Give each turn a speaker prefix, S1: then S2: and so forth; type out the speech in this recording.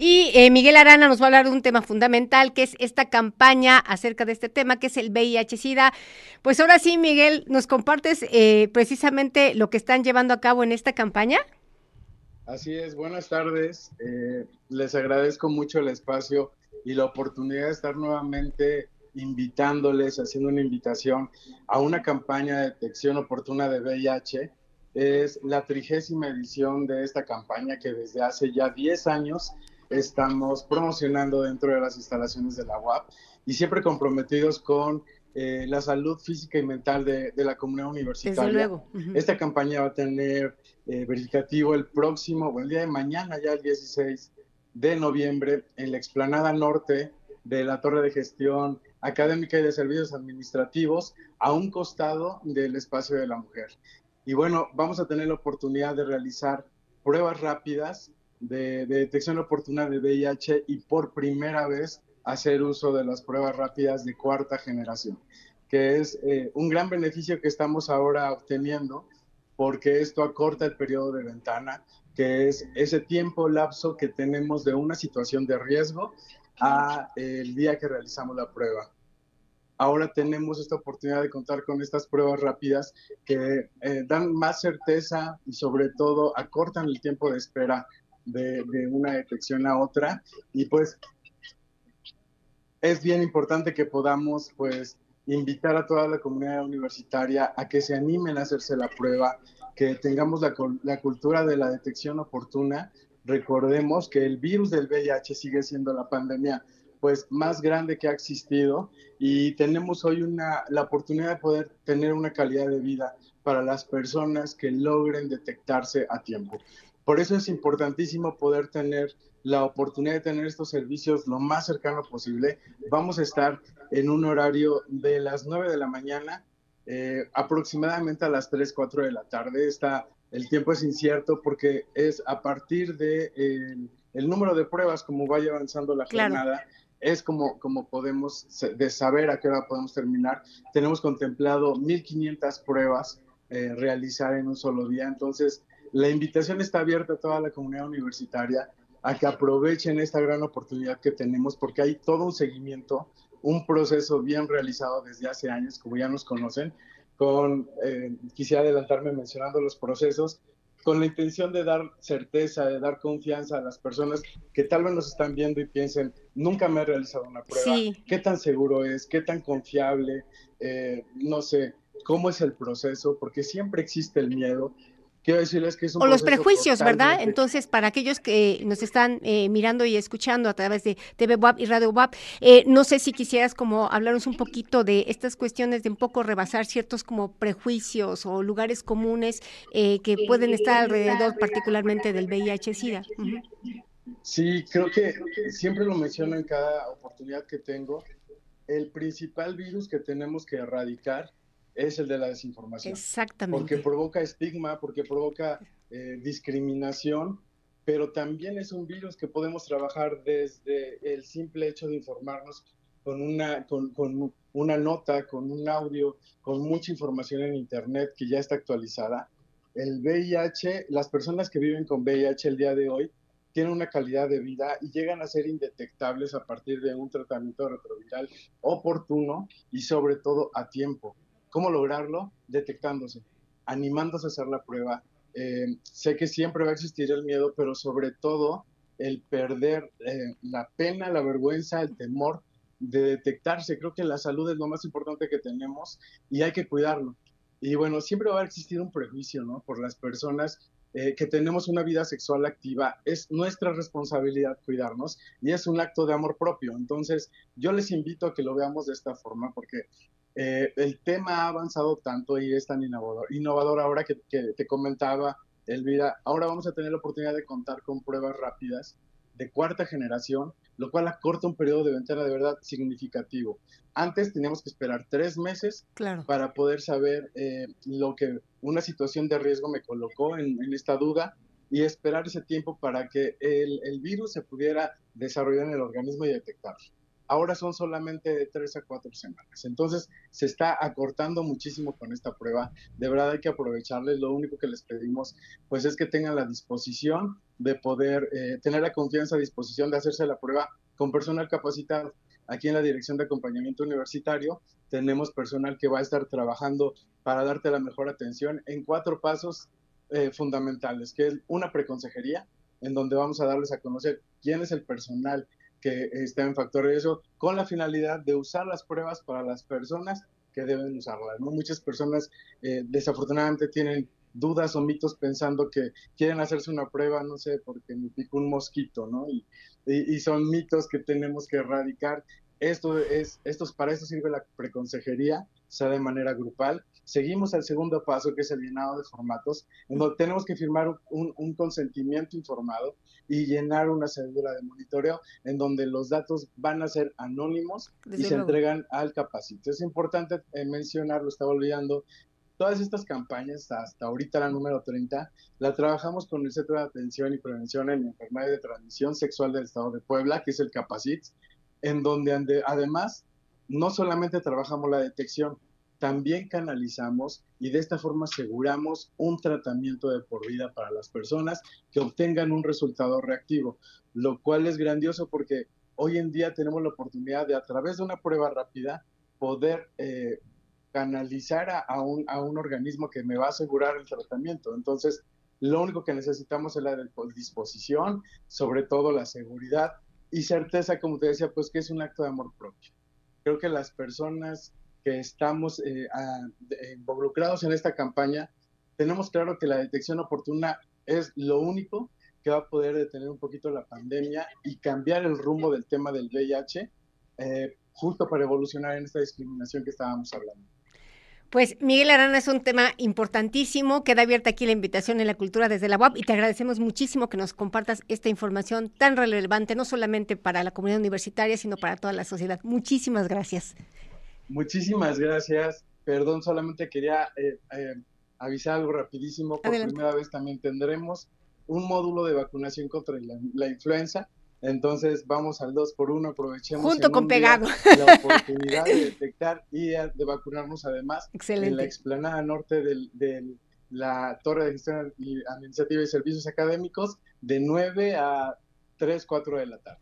S1: Y eh, Miguel Arana nos va a hablar de un tema fundamental, que es esta campaña acerca de este tema, que es el VIH-Sida. Pues ahora sí, Miguel, ¿nos compartes eh, precisamente lo que están llevando a cabo en esta campaña?
S2: Así es, buenas tardes. Eh, les agradezco mucho el espacio y la oportunidad de estar nuevamente invitándoles, haciendo una invitación a una campaña de detección oportuna de VIH. Es la trigésima edición de esta campaña que desde hace ya 10 años estamos promocionando dentro de las instalaciones de la UAP y siempre comprometidos con eh, la salud física y mental de, la comunidad universitaria. Desde luego. Esta campaña va a tener eh, verificativo el próximo, o el día de mañana, ya el 16 de noviembre, en la explanada norte de la Torre de Gestión Académica y de Servicios Administrativos, a un costado del espacio de la mujer. Y bueno, vamos a tener la oportunidad de realizar pruebas rápidas de, detección oportuna de VIH y por primera vez hacer uso de las pruebas rápidas de cuarta generación, que es eh, un gran beneficio que estamos ahora obteniendo porque esto acorta el periodo de ventana, que es ese tiempo lapso que tenemos de una situación de riesgo a el día que realizamos la prueba. Ahora tenemos esta oportunidad de contar con estas pruebas rápidas que eh, dan más certeza y sobre todo acortan el tiempo de espera de, una detección a otra y pues es bien importante que podamos pues invitar a toda la comunidad universitaria a que se animen a hacerse la prueba, que tengamos la, la, cultura de la detección oportuna. Recordemos que el virus del VIH sigue siendo la pandemia pues más grande que ha existido y tenemos hoy una, la oportunidad de poder tener una calidad de vida para las personas que logren detectarse a tiempo. Por eso es importantísimo poder tener la oportunidad de tener estos servicios lo más cercano posible. Vamos a estar en un horario de las 9 de la mañana eh, aproximadamente a las 3, 4 de la tarde. Está, el tiempo es incierto porque es a partir de el, número de pruebas como vaya avanzando la jornada. Es como, como podemos de saber a qué hora podemos terminar. Tenemos contemplado 1.500 pruebas eh, realizar en un solo día. Entonces, la invitación está abierta a toda la comunidad universitaria a que aprovechen esta gran oportunidad que tenemos porque hay todo un seguimiento, un proceso bien realizado desde hace años, como ya nos conocen. Con, eh, quisiera adelantarme mencionando los procesos, con la intención de dar certeza, de dar confianza a las personas que tal vez nos están viendo y piensen, nunca me he realizado una prueba, qué tan seguro es, qué tan confiable, eh, no sé, cómo es el proceso, porque siempre existe el miedo quiero decirles que es un
S1: O los prejuicios, ¿verdad? Entonces, para aquellos que nos están eh, mirando y escuchando a través de TV WAP y Radio WAP, eh, no sé si quisieras como hablarnos un poquito de estas cuestiones de un poco rebasar ciertos como prejuicios o lugares comunes eh, que pueden estar alrededor particularmente del VIH-Sida.
S2: Sí, creo que siempre lo menciono en cada oportunidad que tengo. El principal virus que tenemos que erradicar es el de la desinformación.
S1: Exactamente.
S2: Porque provoca estigma, porque provoca eh, discriminación, pero también es un virus que podemos trabajar desde el simple hecho de informarnos con una, con, con una nota, con un audio, con mucha información en Internet que ya está actualizada. El VIH, las personas que viven con VIH el día de hoy, tienen una calidad de vida y llegan a ser indetectables a partir de un tratamiento retroviral oportuno y sobre todo a tiempo. ¿Cómo lograrlo? Detectándose, animándose a hacer la prueba. Eh, sé que siempre va a existir el miedo, pero sobre todo el perder eh, la pena, la vergüenza, el temor de detectarse. Creo que la salud es lo más importante que tenemos y hay que cuidarlo. Y bueno, siempre va a existir un prejuicio, ¿no? Por las personas eh, que tenemos una vida sexual activa. Es nuestra responsabilidad cuidarnos y es un acto de amor propio. Entonces, yo les invito a que lo veamos de esta forma porque eh, el tema ha avanzado tanto y es tan innovador, innovador ahora que, te comentaba, Elvira. Ahora vamos a tener la oportunidad de contar con pruebas rápidas de cuarta generación, lo cual acorta un periodo de ventana de verdad significativo. Antes teníamos que esperar tres meses para poder saber eh, lo que una situación de riesgo me colocó en, esta duda y esperar ese tiempo para que el, el, virus se pudiera desarrollar en el organismo y detectarlo. Ahora son solamente de tres a cuatro semanas. Entonces, se está acortando muchísimo con esta prueba. De verdad hay que aprovecharles. Lo único que les pedimos, pues, es que tengan la disposición de poder eh, tener la confianza disposición de hacerse la prueba con personal capacitado. Aquí en la Dirección de Acompañamiento Universitario tenemos personal que va a estar trabajando para darte la mejor atención en cuatro pasos eh, fundamentales, que es una preconsejería, en donde vamos a darles a conocer quién es el personal que está en factor de eso, con la finalidad de usar las pruebas para las personas que deben usarlas. ¿no? Muchas personas eh, desafortunadamente tienen dudas o mitos pensando que quieren hacerse una prueba, no sé, porque me picó un mosquito, ¿no? Y, son mitos que tenemos que erradicar. Esto es, estos, para eso sirve la preconsejería, sea de manera grupal. Seguimos al segundo paso, que es el llenado de formatos, en donde tenemos que firmar un, un consentimiento informado y llenar una cédula de monitoreo en donde los datos van a ser anónimos y se entregan al capacito. Es importante eh, mencionar, lo estaba olvidando, todas estas campañas, hasta ahorita la número 30, la trabajamos con el Centro de Atención y Prevención en Enfermedades de Transmisión Sexual del Estado de Puebla, que es el CAPACIT, en donde además no solamente trabajamos la detección, también canalizamos y de esta forma aseguramos un tratamiento de por vida para las personas que obtengan un resultado reactivo, lo cual es grandioso porque hoy en día tenemos la oportunidad de a través de una prueba rápida poder eh, canalizar a, un, a un organismo que me va a asegurar el tratamiento. Entonces, lo único que necesitamos es la disposición, sobre todo la seguridad y certeza, como te decía, pues que es un acto de amor propio. Creo que las personas que estamos eh, involucrados en esta campaña, tenemos claro que la detección oportuna es lo único que va a poder detener un poquito la pandemia y cambiar el rumbo del tema del VIH, eh, justo para evolucionar en esta discriminación que estábamos hablando.
S1: Pues Miguel Arana es un tema importantísimo. Queda abierta aquí la invitación en la cultura desde la UAP y te agradecemos muchísimo que nos compartas esta información tan relevante, no solamente para la comunidad universitaria, sino para toda la sociedad. Muchísimas gracias.
S2: Muchísimas gracias. Perdón, solamente quería eh, eh, avisar algo rapidísimo. Por primera vez también tendremos un módulo de vacunación contra la influenza entonces vamos al 2 por 1 aprovechemos
S1: Junto con pegado
S2: la oportunidad de detectar y de vacunarnos además en la explanada norte de la Torre de Gestión Administrativa y Servicios Académicos de 9 a 3, 4 de la tarde.